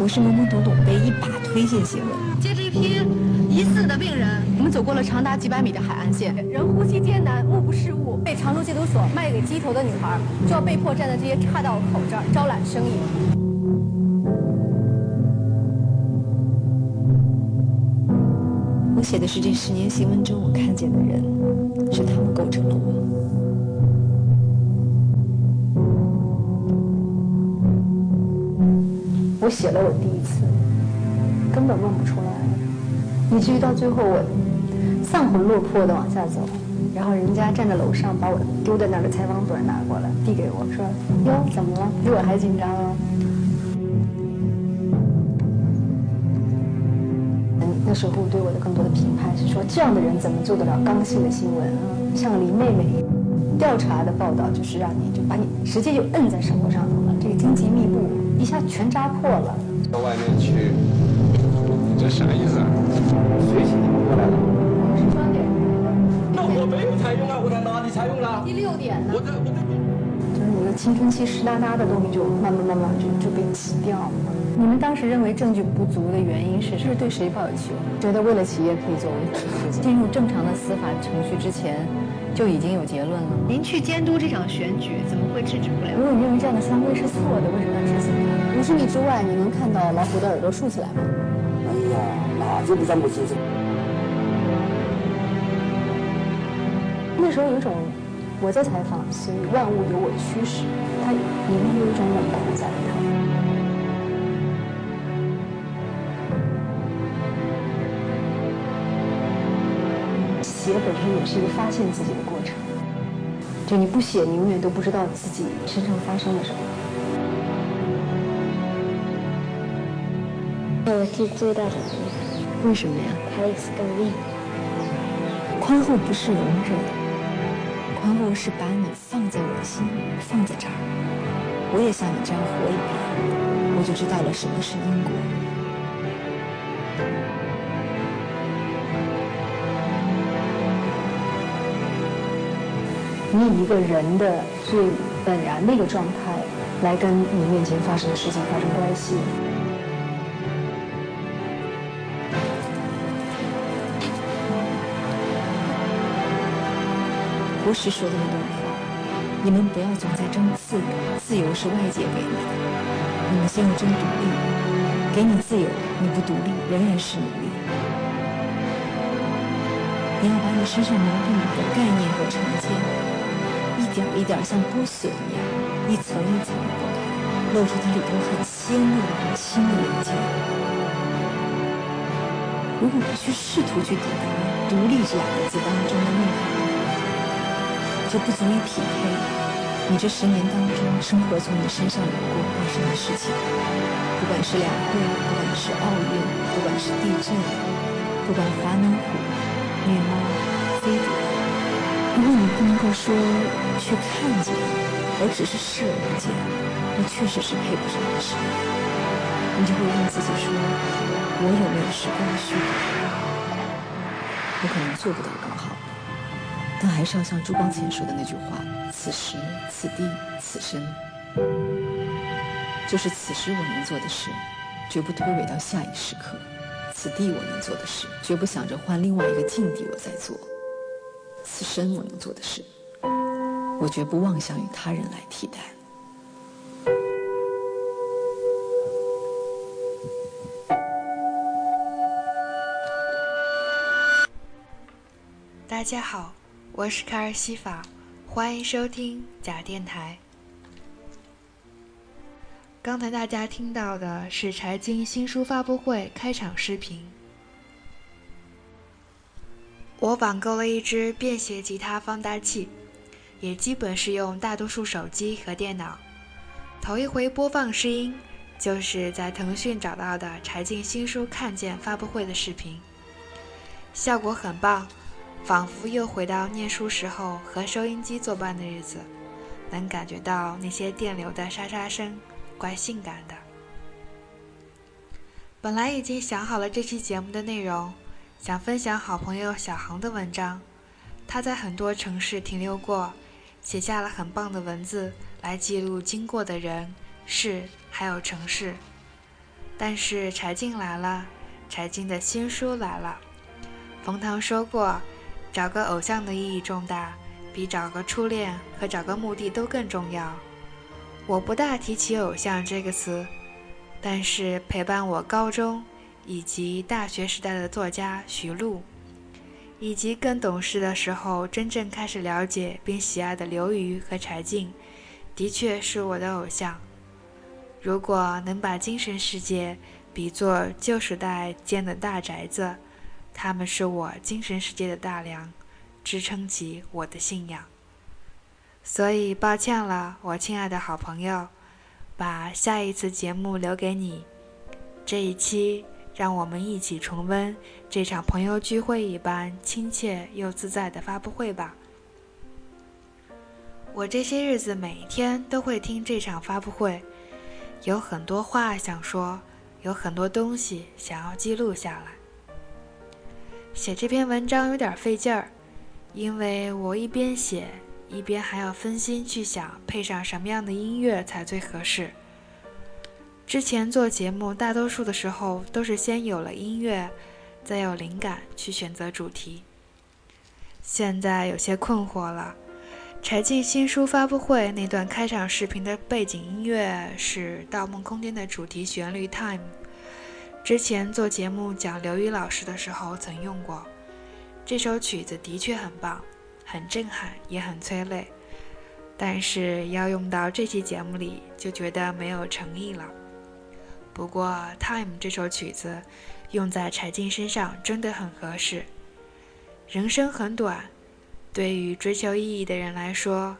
我是懵懵懂懂被一把推进新闻。接着一批疑似的病人，我们走过了长达几百米的海岸线，人呼吸艰难，目不视物。被常州戒毒所卖给鸡头的女孩，就要被迫站在这些岔道口这儿招揽生意。我写的是这十年新闻中我看见的人，是他们构成了我。我写了我第一次，根本问不出来，以至于到最后我丧魂落魄的往下走，然后人家站在楼上把我丢在那儿的采访本拿过来递给我说：“哟，怎么了？比我还紧张啊？”那时候对我的更多的评判是说，这样的人怎么做得了刚性的新闻啊？像林妹妹调查的报道，就是让你就把你直接就摁在生活上头了，下全扎破了。到外面去，你这啥意思啊？谁请你们过来了？十三点。那我没有采用啊，我在哪里采用了？第六点呢？我在我在。就是你的青春期湿哒哒的东西，就慢慢慢慢就就被挤掉了。你们当时认为证据不足的原因是，是对谁抱有期望？觉得为了企业可以做为己。进入正常的司法程序之前，就已经有结论了。您去监督这场选举，怎么会制止不了？如果你认为这样的三规是错的，为什么要执行它？五十米之外，你能看到老虎的耳朵竖起来吗？哎呀，那就不算不清楚。那时候有一种我在采访，所以万物由我驱使，它里面有一种冷酷在里头。写本身也是一个发现自己的过程，就你不写，你永远都不知道自己身上发生了什么。我是最大的为什么呀？他也是个力。宽厚不是容忍，宽厚是把你放在我的心，放在这儿。我也像你这样活一遍，我就知道了什么是因果。你以一个人的最本然的一个状态，来跟你面前发生的事情发生关系。博士说的那段话，你们不要总在争自由，自由是外界给你的，你们先要争独立。给你自由，你不独立，仍然是奴隶。你要把你身上矛盾的概念和成见，一点一点像剥笋一样，一层一层剥开，露出它里头很鲜嫩、很轻的零件。如果不去试图去抵达“独立”这两个字当中的内涵，就不足以匹配你这十年当中生活从你身上流过发生的事情，不管是两会，不管是奥运，不管是地震，不管华南虎、虐猫、飞碟，如果你不能够说去看见，而只是视而不见，那确实是配不上的事。你就会问自己说：我有没有时光需求？我可能做不到更好。但还是要像朱光潜说的那句话：“此时此地此生，就是此时我能做的事，绝不推诿到下一时刻；此地我能做的事，绝不想着换另外一个境地我再做；此生我能做的事，我绝不妄想与他人来替代。”大家好。我是卡尔西法，欢迎收听假电台。刚才大家听到的是柴静新书发布会开场视频。我网购了一支便携吉他放大器，也基本是用大多数手机和电脑。头一回播放试音，就是在腾讯找到的柴静新书看见发布会的视频，效果很棒。仿佛又回到念书时候和收音机作伴的日子，能感觉到那些电流的沙沙声，怪性感的。本来已经想好了这期节目的内容，想分享好朋友小航的文章。他在很多城市停留过，写下了很棒的文字来记录经过的人、事，还有城市。但是柴静来了，柴静的新书来了。冯唐说过，找个偶像的意义重大，比找个初恋和找个墓地都更重要。我不大提起偶像这个词，但是陪伴我高中以及大学时代的作家徐璐，以及更懂事的时候真正开始了解并喜爱的刘瑜和柴静，的确是我的偶像。如果能把精神世界比作旧时代建的大宅子，他们是我精神世界的大梁，支撑起我的信仰。所以抱歉了，我亲爱的好朋友，把下一次节目留给你。这一期，让我们一起重温这场朋友聚会一般亲切又自在的发布会吧。我这些日子每天都会听这场发布会，有很多话想说，有很多东西想要记录下来。写这篇文章有点费劲儿，因为我一边写。一边还要分心去想配上什么样的音乐才最合适。之前做节目，大多数的时候都是先有了音乐，再有灵感去选择主题。现在有些困惑了。柴静新书发布会那段开场视频的背景音乐是《盗梦空间》的主题旋律《Time》，之前做节目讲刘宇老师的时候曾用过。这首曲子的确很棒。很震撼，也很催泪，但是要用到这期节目里，就觉得没有诚意了。不过《Time》这首曲子用在柴静身上真的很合适。人生很短，对于追求意义的人来说，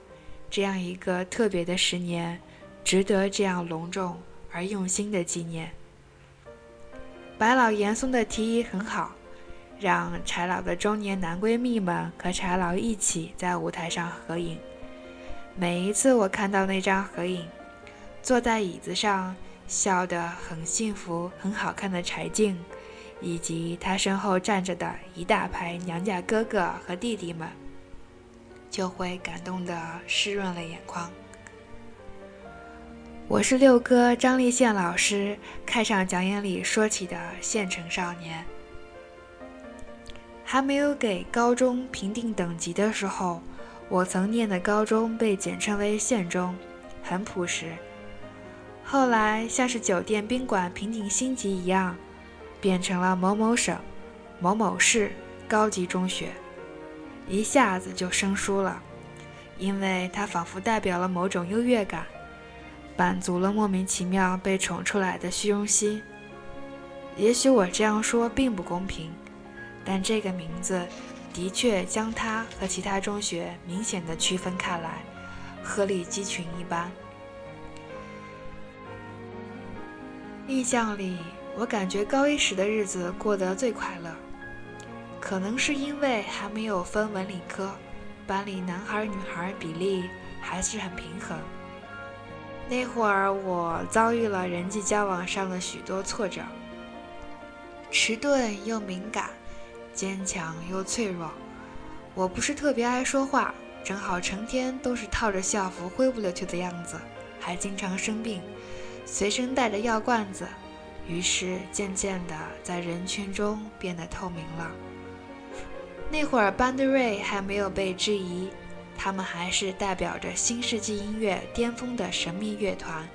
这样一个特别的十年，值得这样隆重而用心的纪念。白老严嵩的提议很好。让柴老的中年男闺蜜们和柴老一起在舞台上合影。每一次我看到那张合影，坐在椅子上笑得很幸福、很好看的柴静，以及她身后站着的一大排娘家哥哥和弟弟们，就会感动得湿润了眼眶。我是六哥张立宪老师开场讲演里说起的县城少年。还没有给高中评定等级的时候，我曾念的高中被简称为县中，很朴实。后来像是酒店宾馆评定星级一样，变成了某某省、某某市高级中学，一下子就生疏了，因为它仿佛代表了某种优越感，满足了莫名其妙被宠出来的虚荣心。也许我这样说并不公平。但这个名字的确将它和其他中学明显的区分开来，鹤立鸡群一般。印象里，我感觉高一时的日子过得最快乐，可能是因为还没有分文理科，班里男孩女孩比例还是很平衡。那会儿我遭遇了人际交往上的许多挫折，迟钝又敏感。坚强又脆弱，我不是特别爱说话，正好成天都是套着校服灰不溜秋的样子，还经常生病，随身带着药罐子，于是渐渐的在人群中变得透明了。那会儿班德瑞还没有被质疑，他们还是代表着新世纪音乐巅峰的神秘乐团，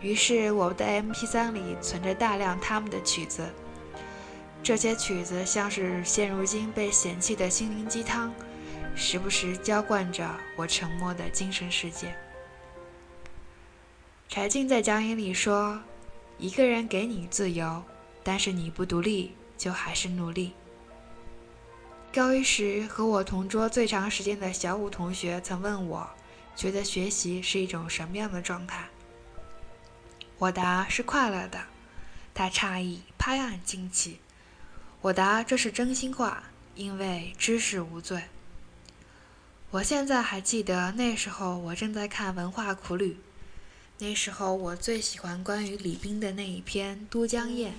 于是我的 MP3 里存着大量他们的曲子。这些曲子像是现如今被嫌弃的心灵鸡汤，时不时浇灌着我沉默的精神世界。柴静在讲演里说：“一个人给你自由，但是你不独立，就还是奴隶。”高一时和我同桌最长时间的小五同学曾问我：“觉得学习是一种什么样的状态？”我答：“是快乐的。”他诧异，拍案惊奇。我答：“这是真心话，因为知识无罪。”我现在还记得那时候我正在看《文化苦旅》，那时候我最喜欢关于李冰的那一篇《都江堰》。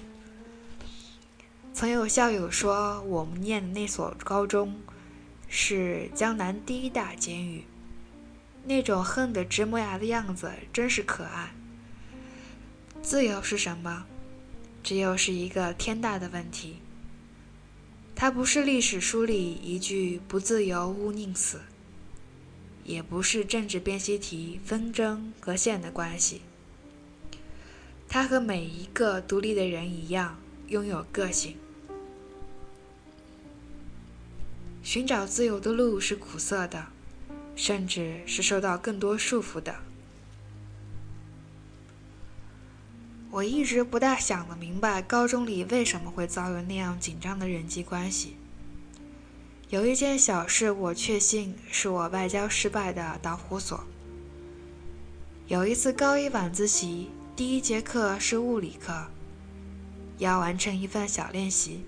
曾有校友说，我们念的那所高中是江南第一大监狱，那种恨得直磨牙的样子真是可爱。自由是什么？这又是一个天大的问题。它不是历史书里一句“不自由勿宁死”，也不是政治辨析题纷争和线的关系。它和每一个独立的人一样，拥有个性。寻找自由的路是苦涩的，甚至是受到更多束缚的。我一直不大想得明白，高中里为什么会遭遇那样紧张的人际关系。有一件小事，我确信是我外交失败的导火索。有一次高一晚自习，第一节课是物理课，要完成一份小练习。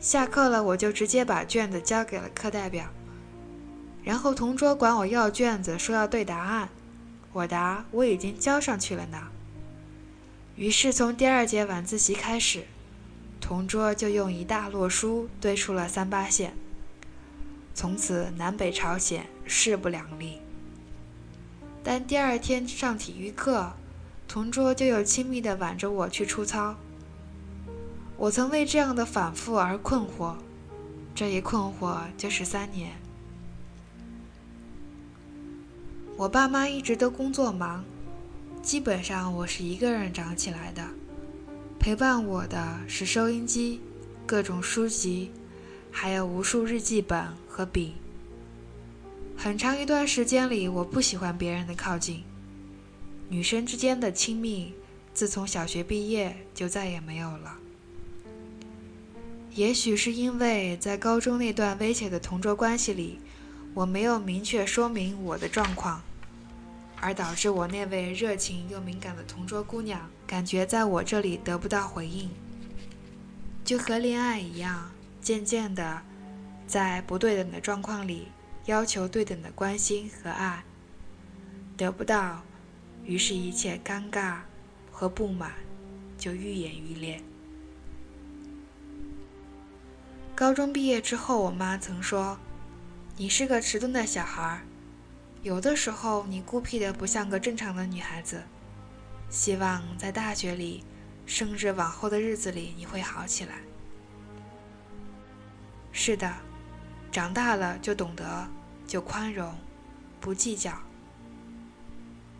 下课了，我就直接把卷子交给了课代表，然后同桌管我要卷子，说要对答案。我答：“我已经交上去了呢。”于是，从第二节晚自习开始，同桌就用一大摞书堆出了三八线。从此，南北朝鲜势不两立。但第二天上体育课，同桌就又亲密地挽着我去出操。我曾为这样的反复而困惑，这一困惑就是三年。我爸妈一直都工作忙。基本上我是一个人长起来的，陪伴我的是收音机、各种书籍，还有无数日记本和笔。很长一段时间里，我不喜欢别人的靠近，女生之间的亲密，自从小学毕业就再也没有了。也许是因为在高中那段危险的同桌关系里，我没有明确说明我的状况。而导致我那位热情又敏感的同桌姑娘感觉在我这里得不到回应，就和恋爱一样，渐渐的，在不对等的状况里要求对等的关心和爱，得不到，于是，一切尴尬和不满就愈演愈烈。高中毕业之后，我妈曾说：“你是个迟钝的小孩。”有的时候，你孤僻的不像个正常的女孩子。希望在大学里，甚至往后的日子里，你会好起来。是的，长大了就懂得，就宽容，不计较。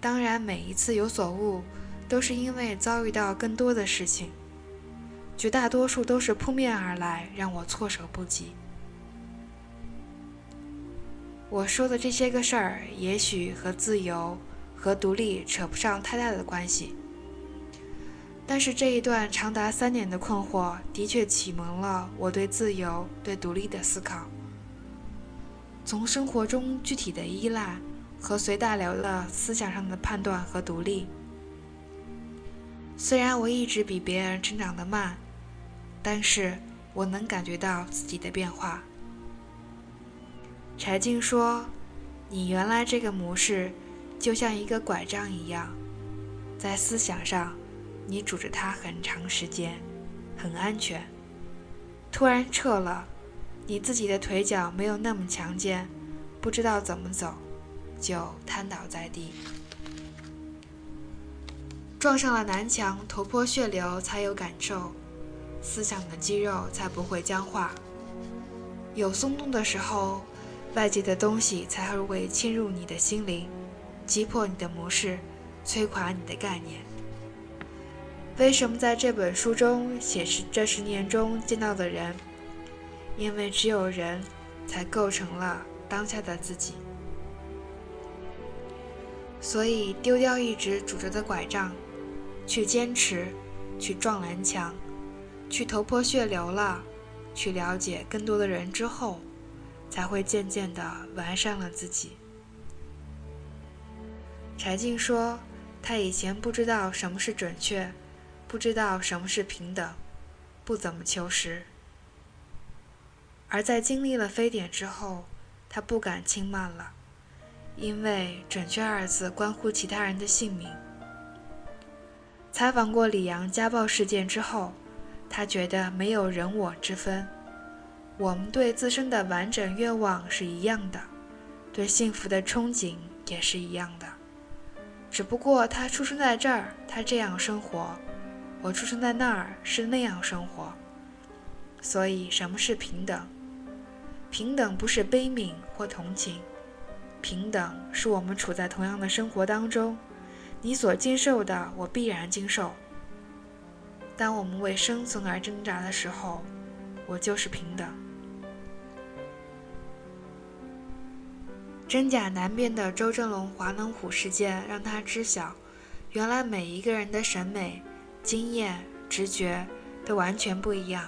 当然，每一次有所悟，都是因为遭遇到更多的事情，绝大多数都是扑面而来，让我措手不及。我说的这些个事儿，也许和自由和独立扯不上太大的关系，但是这一段长达三年的困惑，的确启蒙了我对自由、对独立的思考。从生活中具体的依赖和随大流的思想上的判断和独立。虽然我一直比别人成长得慢，但是我能感觉到自己的变化。柴静说：“你原来这个模式，就像一个拐杖一样，在思想上，你拄着它很长时间，很安全。突然撤了，你自己的腿脚没有那么强健，不知道怎么走，就瘫倒在地，撞上了南墙，头破血流才有感受，思想的肌肉才不会僵化。有松动的时候。”外界的东西才会侵入你的心灵，击破你的模式，摧垮你的概念。为什么在这本书中写是这十年中见到的人？因为只有人，才构成了当下的自己。所以丢掉一直拄着的拐杖，去坚持，去撞南墙，去头破血流了，去了解更多的人之后。才会渐渐地完善了自己。柴静说：“他以前不知道什么是准确，不知道什么是平等，不怎么求实。而在经历了非典之后，他不敢轻慢了，因为‘准确’二字关乎其他人的性命。采访过李阳家暴事件之后，他觉得没有人我之分。”我们对自身的完整愿望是一样的，对幸福的憧憬也是一样的。只不过他出生在这儿，他这样生活，我出生在那儿是那样生活。所以，什么是平等？平等不是悲悯或同情，平等是我们处在同样的生活当中，你所经受的，我必然经受。当我们为生存而挣扎的时候，我就是平等。真假难辨的周正龙华能虎事件让他知晓，原来每一个人的审美、经验、直觉都完全不一样。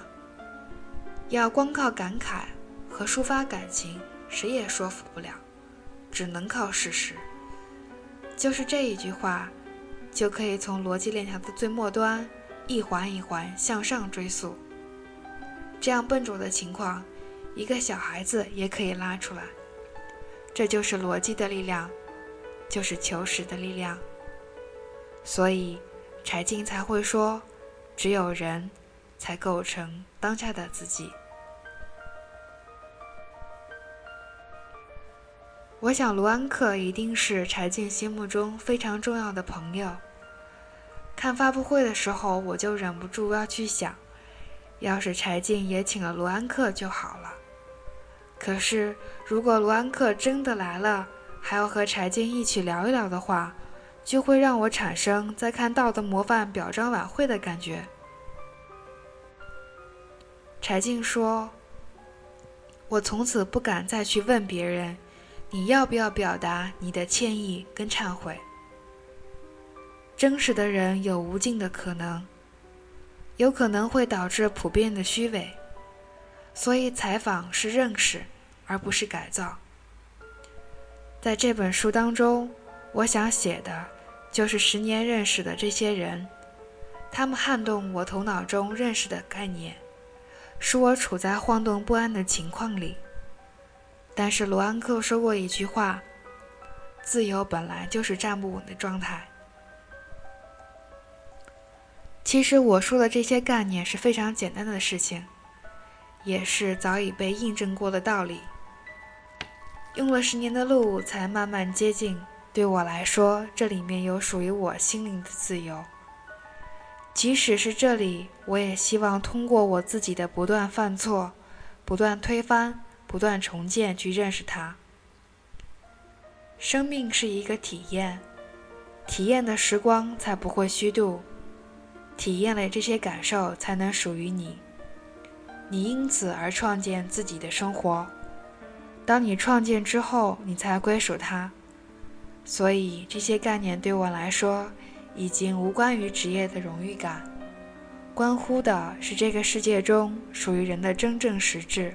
要光靠感慨和抒发感情，谁也说服不了，只能靠事实。就是这一句话，就可以从逻辑链条的最末端一环一环向上追溯。这样笨拙的情况，一个小孩子也可以拉出来。这就是逻辑的力量，就是求实的力量。所以，柴静才会说，只有人，才构成当下的自己。我想，卢安克一定是柴静心目中非常重要的朋友。看发布会的时候，我就忍不住要去想，要是柴静也请了卢安克就好了。可是，如果卢安克真的来了，还要和柴静一起聊一聊的话，就会让我产生在看《道德模范》表彰晚会的感觉。柴静说：“我从此不敢再去问别人，你要不要表达你的歉意跟忏悔。真实的人有无尽的可能，有可能会导致普遍的虚伪。”所以，采访是认识，而不是改造。在这本书当中，我想写的，就是十年认识的这些人，他们撼动我头脑中认识的概念，使我处在晃动不安的情况里。但是，罗安克说过一句话：“自由本来就是站不稳的状态。”其实，我说的这些概念是非常简单的事情。也是早已被印证过的道理。用了十年的路，才慢慢接近。对我来说，这里面有属于我心灵的自由。即使是这里，我也希望通过我自己的不断犯错、不断推翻、不断重建，去认识它。生命是一个体验，体验的时光才不会虚度，体验了这些感受，才能属于你。你因此而创建自己的生活，当你创建之后，你才归属它。所以这些概念对我来说，已经无关于职业的荣誉感，关乎的是这个世界中属于人的真正实质。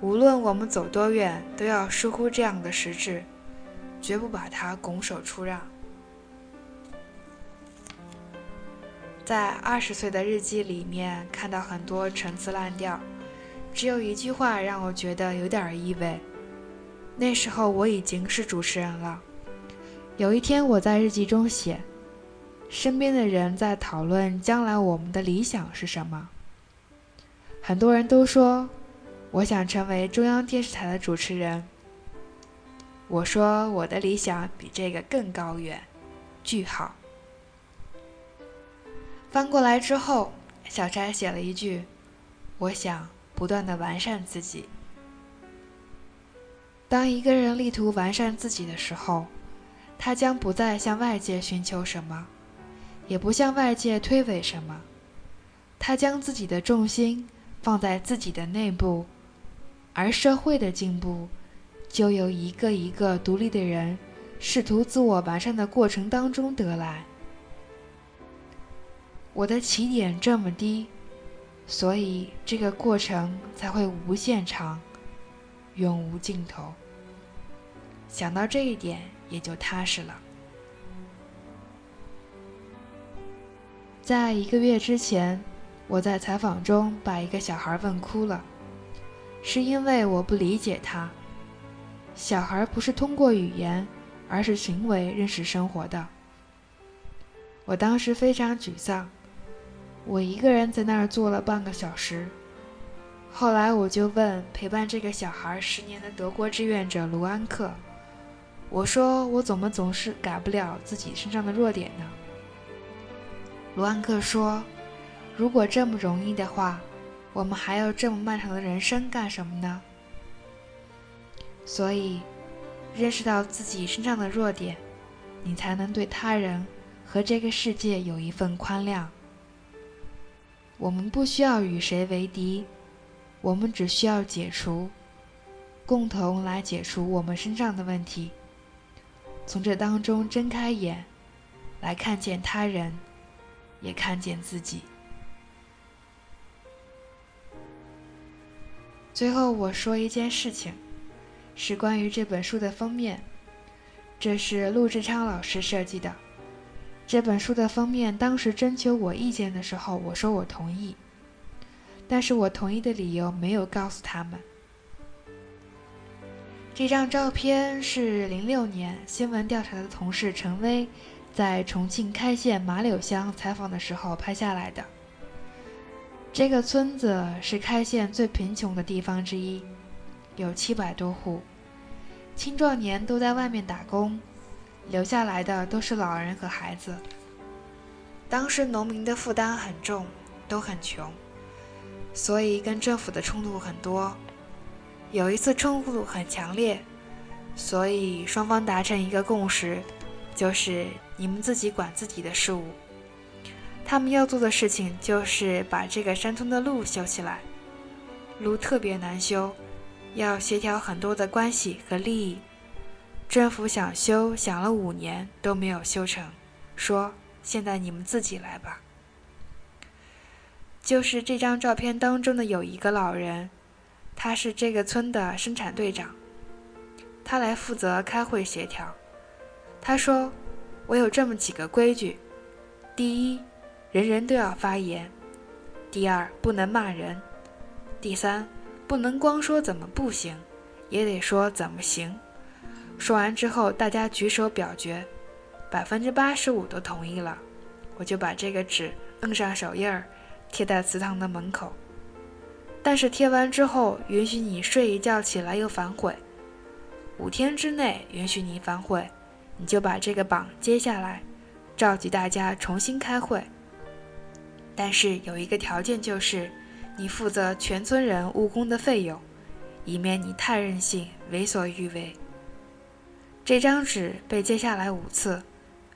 无论我们走多远，都要疏忽这样的实质，绝不把它拱手出让。在二十岁的日记里面看到很多陈词滥调，只有一句话让我觉得有点意味。那时候我已经是主持人了。有一天我在日记中写，身边的人在讨论将来我们的理想是什么。很多人都说，我想成为中央电视台的主持人。我说我的理想比这个更高远。句号。翻过来之后，小柴写了一句：“我想不断的完善自己。”当一个人力图完善自己的时候，他将不再向外界寻求什么，也不向外界推诿什么，他将自己的重心放在自己的内部，而社会的进步，就由一个一个独立的人试图自我完善的过程当中得来。我的起点这么低，所以这个过程才会无限长，永无尽头。想到这一点，也就踏实了。在一个月之前，我在采访中把一个小孩问哭了，是因为我不理解他。小孩不是通过语言，而是行为认识生活的。我当时非常沮丧。我一个人在那儿坐了半个小时，后来我就问陪伴这个小孩十年的德国志愿者卢安克：“我说我怎么总是改不了自己身上的弱点呢？”卢安克说：“如果这么容易的话，我们还要这么漫长的人生干什么呢？”所以，认识到自己身上的弱点，你才能对他人和这个世界有一份宽谅。我们不需要与谁为敌，我们只需要解除，共同来解除我们身上的问题。从这当中睁开眼，来看见他人，也看见自己。最后我说一件事情，是关于这本书的封面，这是陆志昌老师设计的。这本书的封面，当时征求我意见的时候，我说我同意，但是我同意的理由没有告诉他们。这张照片是零六年新闻调查的同事陈薇在重庆开县马柳乡采访的时候拍下来的。这个村子是开县最贫穷的地方之一，有七百多户，青壮年都在外面打工，留下来的都是老人和孩子。当时农民的负担很重，都很穷，所以跟政府的冲突很多。有一次冲突很强烈，所以双方达成一个共识，就是你们自己管自己的事务。他们要做的事情就是把这个山村的路修起来，路特别难修，要协调很多的关系和利益。政府想修，想了五年都没有修成，说现在你们自己来吧。就是这张照片当中的有一个老人。他是这个村的生产队长，他来负责开会协调。他说：“我有这么几个规矩：第一，人人都要发言；第二，不能骂人；第三，不能光说怎么不行，也得说怎么行。”说完之后，大家举手表决，百分之八十五都同意了。我就把这个纸摁上手印儿，贴在祠堂的门口。但是贴完之后，允许你睡一觉起来又反悔。五天之内允许你反悔，你就把这个榜接下来，召集大家重新开会。但是有一个条件，就是你负责全村人务工的费用，以免你太任性、为所欲为。这张纸被接下来五次，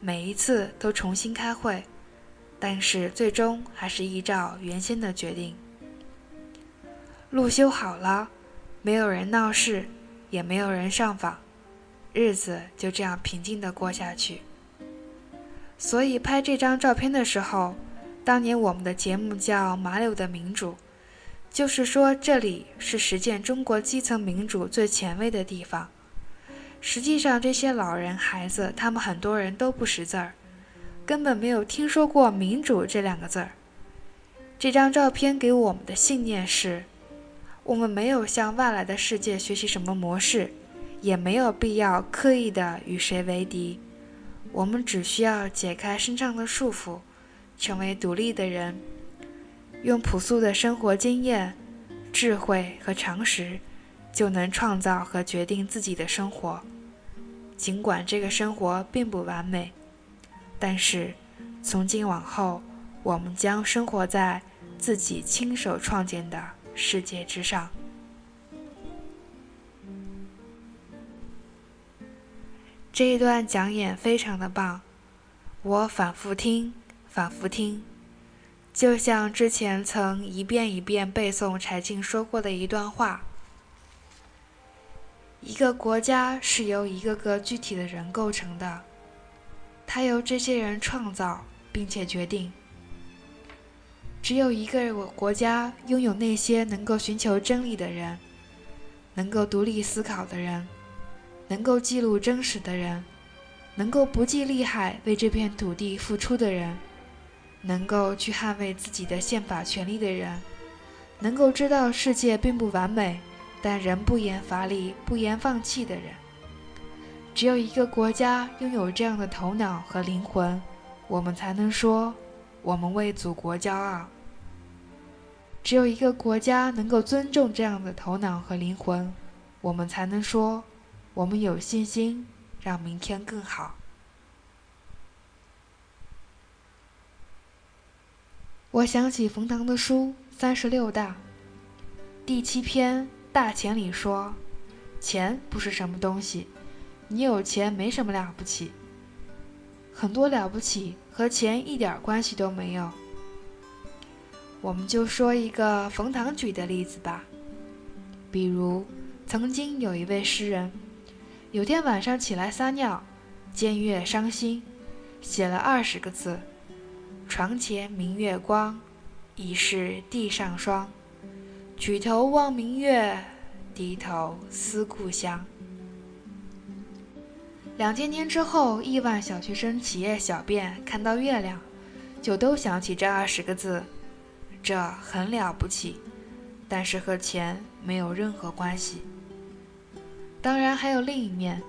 每一次都重新开会，但是最终还是依照原先的决定。路修好了，没有人闹事，也没有人上访，日子就这样平静地过下去。所以拍这张照片的时候，当年我们的节目叫《麻柳的民主》，就是说这里是实践中国基层民主最前卫的地方。实际上，这些老人、孩子，他们很多人都不识字儿，根本没有听说过“民主”这两个字儿。这张照片给我们的信念是。我们没有向外来的世界学习什么模式，也没有必要刻意的与谁为敌。我们只需要解开身上的束缚，成为独立的人，用朴素的生活经验、智慧和常识，就能创造和决定自己的生活。尽管这个生活并不完美，但是从今往后，我们将生活在自己亲手创建的。世界之上，这一段讲演非常的棒，我反复听，反复听，就像之前曾一遍一遍背诵柴静说过的一段话：一个国家是由一个个具体的人构成的，它由这些人创造并且决定。只有一个国家拥有那些能够寻求真理的人，能够独立思考的人，能够记录真实的人，能够不计利害为这片土地付出的人，能够去捍卫自己的宪法权利的人，能够知道世界并不完美，但仍不言乏力、不言放弃的人。只有一个国家拥有这样的头脑和灵魂，我们才能说，我们为祖国骄傲。只有一个国家能够尊重这样的头脑和灵魂，我们才能说，我们有信心让明天更好。我想起冯唐的书《三十六大》第七篇《大钱》里说：“钱不是什么东西，你有钱没什么了不起。很多了不起和钱一点关系都没有。”我们就说一个冯唐举的例子吧，比如曾经有一位诗人，有天晚上起来撒尿，见月伤心，写了二十个字。床前明月光，疑是地上霜。举头望明月，低头思故乡。两千年之后，亿万小学生起夜小便看到月亮，就都想起这二十个字，这很了不起，但是和钱没有任何关系。当然还有另一面，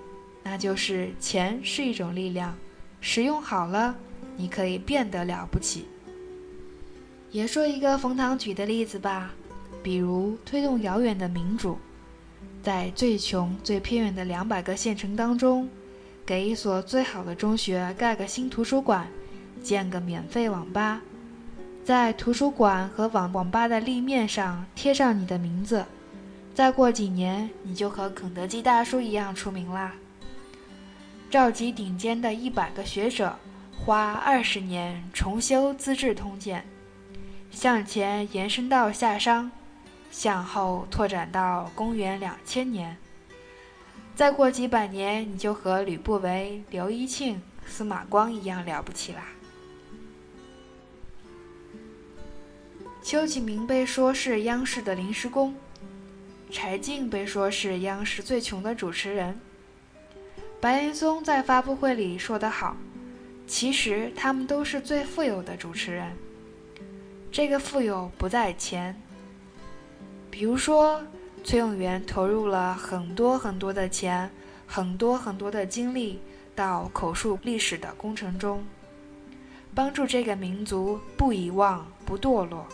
那就是钱是一种力量，使用好了。你可以变得了不起。也说一个冯唐举的例子吧，比如推动遥远的民主，在最穷最偏远的两百个县城当中，给一所最好的中学盖个新图书馆，建个免费网吧，在图书馆和网网吧的立面上贴上你的名字，再过几年，你就和肯德基大叔一样出名啦。召集顶尖的一百个学者。花二十年重修《资治通鉴》，向前延伸到夏商，向后拓展到公元两千年。再过几百年，你就和吕不韦、刘义庆、司马光一样了不起啦。邱启明被说是央视的临时工，柴静被说是央视最穷的主持人。白岩松在发布会里说得好。其实他们都是最富有的主持人。这个富有不在钱。比如说，崔永元投入了很多很多的钱，很多很多的精力到口述历史的工程中，帮助这个民族不遗忘、不堕落。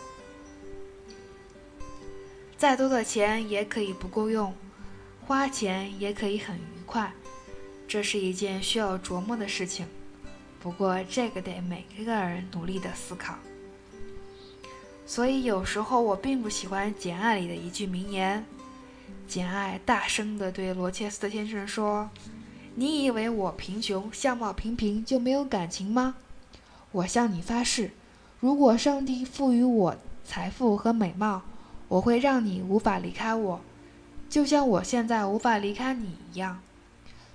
再多的钱也可以不够用，花钱也可以很愉快，这是一件需要琢磨的事情。不过，这个得每个人努力的思考。所以有时候我并不喜欢《简爱》里的一句名言。简爱大声地对罗切斯特先生说：“你以为我贫穷、相貌平平就没有感情吗？我向你发誓，如果上帝赋予我财富和美貌，我会让你无法离开我，就像我现在无法离开你一样。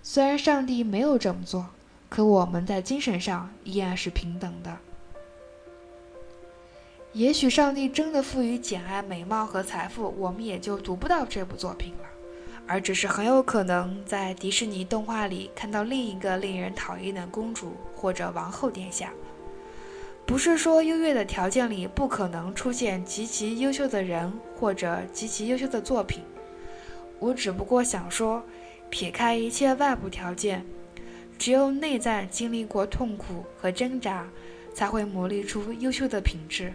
虽然上帝没有这么做。”可我们在精神上依然是平等的。也许上帝真的赋予简爱美貌和财富，我们也就读不到这部作品了，而只是很有可能在迪士尼动画里看到另一个令人讨厌的公主或者王后殿下。不是说优越的条件里不可能出现极其优秀的人或者极其优秀的作品，我只不过想说，撇开一切外部条件。只有内在经历过痛苦和挣扎，才会磨砺出优秀的品质。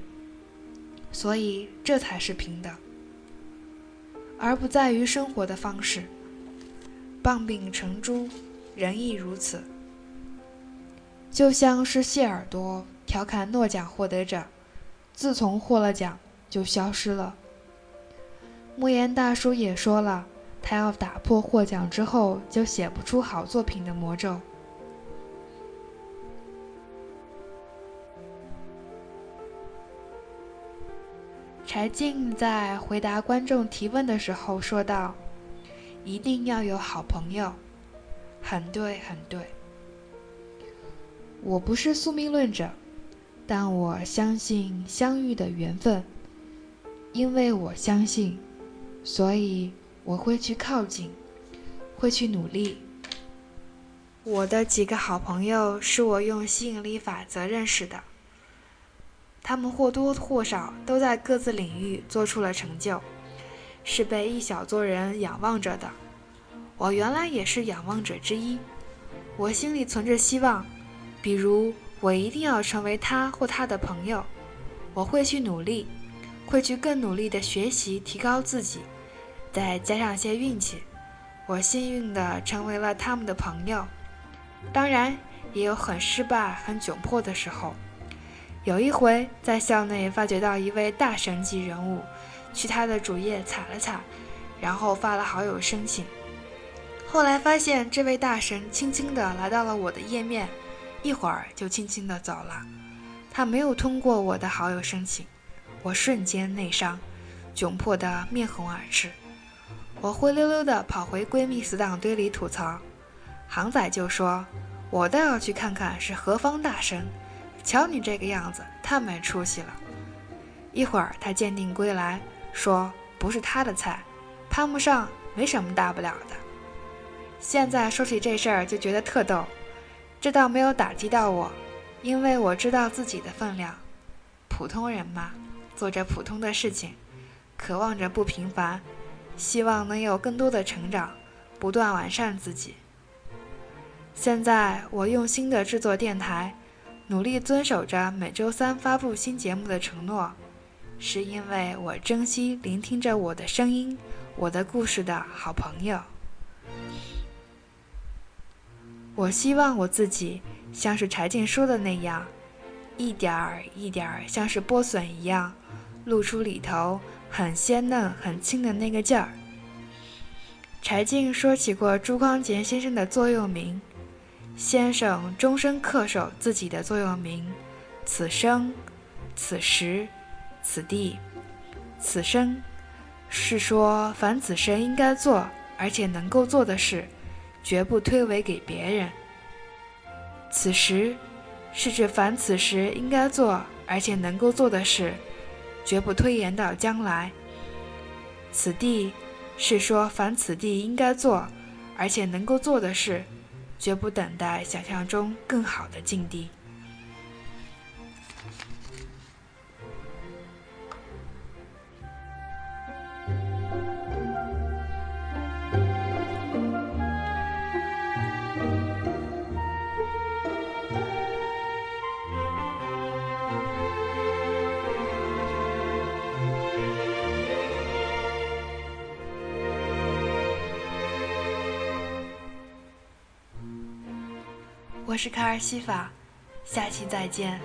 所以，这才是平等，而不在于生活的方式。棒柄成珠，人亦如此。就像是谢耳朵调侃诺奖获得者，自从获了奖就消失了。莫言大叔也说了，他要打破获奖之后就写不出好作品的魔咒。柴静在回答观众提问的时候说道：“一定要有好朋友，很对，很对。我不是宿命论者，但我相信相遇的缘分。因为我相信，所以我会去靠近，会去努力。我的几个好朋友是我用吸引力法则认识的。”他们或多或少都在各自领域做出了成就，是被一小撮人仰望着的。我原来也是仰望者之一，我心里存着希望，比如我一定要成为他或他的朋友。我会去努力，会去更努力的学习，提高自己，再加上些运气，我幸运的成为了他们的朋友。当然，也有很失败、很窘迫的时候。有一回在校内发掘到一位大神级人物，去他的主页踩了踩，然后发了好友申请。后来发现这位大神轻轻地来到了我的页面，一会儿就轻轻地走了。他没有通过我的好友申请，我瞬间内伤，窘迫得面红耳赤。我灰溜溜地跑回闺蜜死党堆里吐槽，航仔就说：“我倒要去看看是何方大神，瞧你这个样子，太没出息了。”一会儿他鉴定归来，说不是他的菜，攀不上没什么大不了的。现在说起这事儿就觉得特逗，这倒没有打击到我，因为我知道自己的分量。普通人嘛，做着普通的事情，渴望着不平凡，希望能有更多的成长，不断完善自己。现在我用心的制作电台，努力遵守着每周三发布新节目的承诺，是因为我珍惜聆听着我的声音、我的故事的好朋友。我希望我自己像是柴静说的那样，一点儿一点儿像是剥笋一样，露出里头很鲜嫩、很轻的那个劲儿。柴静说起过朱光杰先生的座右铭：“先生终身恪守自己的座右铭，此生、此时、此地、此生，是说凡此生应该做而且能够做的事。”绝不推诿给别人。此时，是指凡此时应该做而且能够做的事，绝不推延到将来。此地，是说凡此地应该做而且能够做的事，绝不等待想象中更好的境地。是卡尔西法，下期再见。